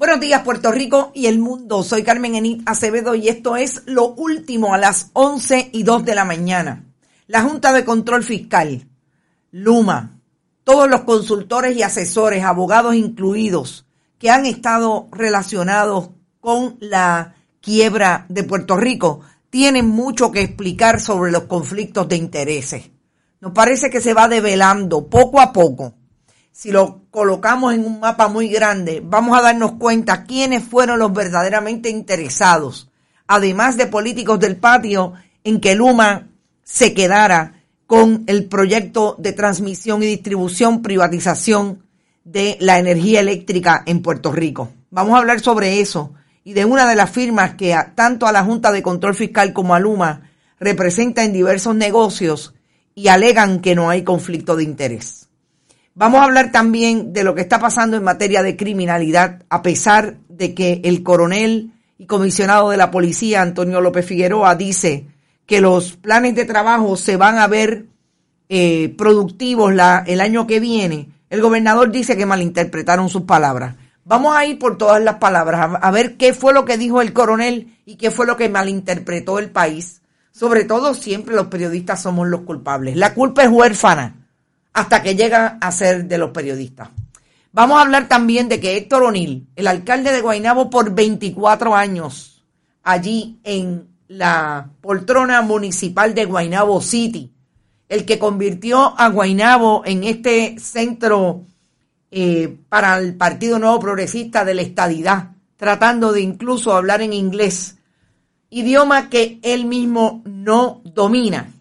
Buenos días Puerto Rico y el mundo. Soy Carmen Enit Acevedo y esto es lo último a las 11 y 2 de la mañana. La Junta de Control Fiscal, Luma, todos los consultores y asesores, abogados incluidos, que han estado relacionados con la quiebra de Puerto Rico, tienen mucho que explicar sobre los conflictos de intereses. Nos parece que se va develando poco a poco si lo colocamos en un mapa muy grande, vamos a darnos cuenta quiénes fueron los verdaderamente interesados, además de políticos del patio, en que Luma se quedara con el proyecto de transmisión y distribución, privatización de la energía eléctrica en Puerto Rico. Vamos a hablar sobre eso y de una de las firmas que tanto a la Junta de Control Fiscal como a Luma representa en diversos negocios y alegan que no hay conflicto de interés. Vamos a hablar también de lo que está pasando en materia de criminalidad, a pesar de que el coronel y comisionado de la policía, Antonio López Figueroa, dice que los planes de trabajo se van a ver eh, productivos el año que viene. El gobernador dice que malinterpretaron sus palabras. Vamos a ir por todas las palabras, a ver qué fue lo que dijo el coronel y qué fue lo que malinterpretó el país. Sobre todo, siempre los periodistas somos los culpables. La culpa es huérfana hasta que llega a ser de los periodistas. Vamos a hablar también de que Héctor O'Neill, el alcalde de Guaynabo por 24 años, allí en la poltrona municipal de Guaynabo City, el que convirtió a Guaynabo en este centro eh, para el Partido Nuevo Progresista de la Estadidad, tratando de incluso hablar en inglés, idioma que él mismo no domina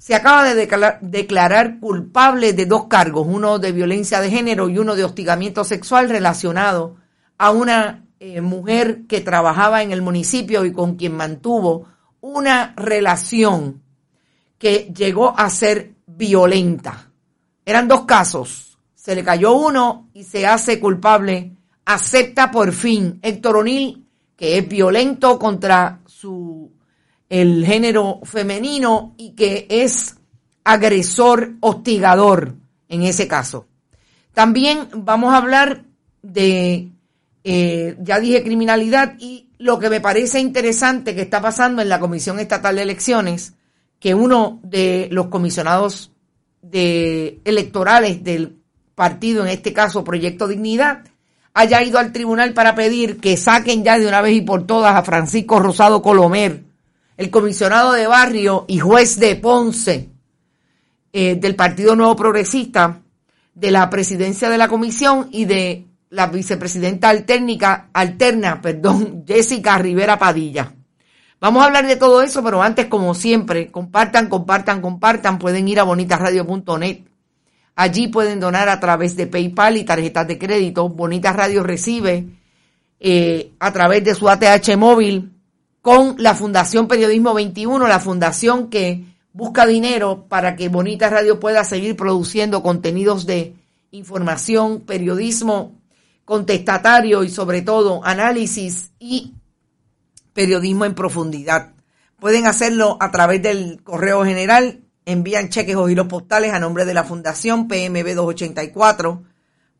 se acaba de declarar, culpable de dos cargos, uno de violencia de género y uno de hostigamiento sexual relacionado a una eh, mujer que trabajaba en el municipio y con quien mantuvo una relación que llegó a ser violenta. Eran dos casos. Se le cayó uno y se hace culpable. Acepta por fin Héctor O'Neill que es violento contra su el género femenino y que es agresor, hostigador en ese caso. También vamos a hablar de, eh, ya dije, criminalidad y lo que me parece interesante que está pasando en la Comisión Estatal de Elecciones, que uno de los comisionados de electorales del partido, en este caso Proyecto Dignidad, haya ido al tribunal para pedir que saquen ya de una vez y por todas a Francisco Rosado Colomer, el comisionado de barrio y juez de Ponce eh, del Partido Nuevo Progresista, de la presidencia de la comisión y de la vicepresidenta alterna, alterna, perdón, Jessica Rivera Padilla. Vamos a hablar de todo eso, pero antes, como siempre, compartan, compartan, compartan. Pueden ir a bonitasradio.net. Allí pueden donar a través de PayPal y tarjetas de crédito. Bonitas Radio recibe eh, a través de su ATH móvil con la Fundación Periodismo 21, la fundación que busca dinero para que Bonita Radio pueda seguir produciendo contenidos de información, periodismo contestatario y sobre todo análisis y periodismo en profundidad. Pueden hacerlo a través del correo general, envían cheques o giros postales a nombre de la Fundación PMB 284,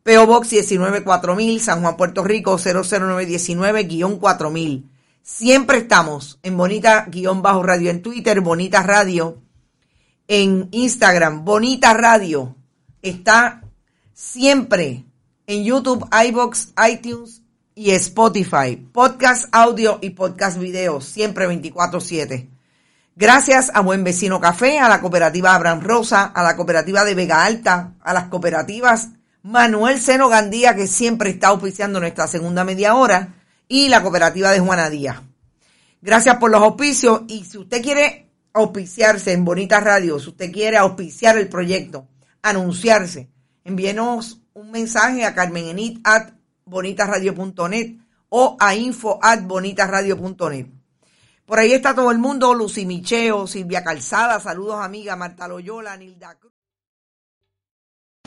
PO Box 194000, San Juan, Puerto Rico 00919-4000. Siempre estamos en Bonita guion bajo radio en Twitter, Bonita Radio en Instagram, Bonita Radio está siempre en YouTube, iBox, iTunes y Spotify. Podcast audio y podcast video, siempre 24/7. Gracias a Buen Vecino Café, a la cooperativa Abraham Rosa, a la cooperativa de Vega Alta, a las cooperativas Manuel Seno Gandía, que siempre está auspiciando nuestra segunda media hora, y la cooperativa de Juana Díaz. Gracias por los auspicios y si usted quiere auspiciarse en Bonita Radio, si usted quiere auspiciar el proyecto, anunciarse, envíenos un mensaje a carmenenit at bonitasradio.net o a info at. Por ahí está todo el mundo, Lucy Micheo, Silvia Calzada, saludos amiga, Marta Loyola, Nilda Cruz.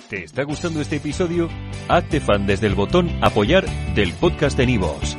¿Te está gustando este episodio? Hazte fan desde el botón apoyar del podcast de Nivos.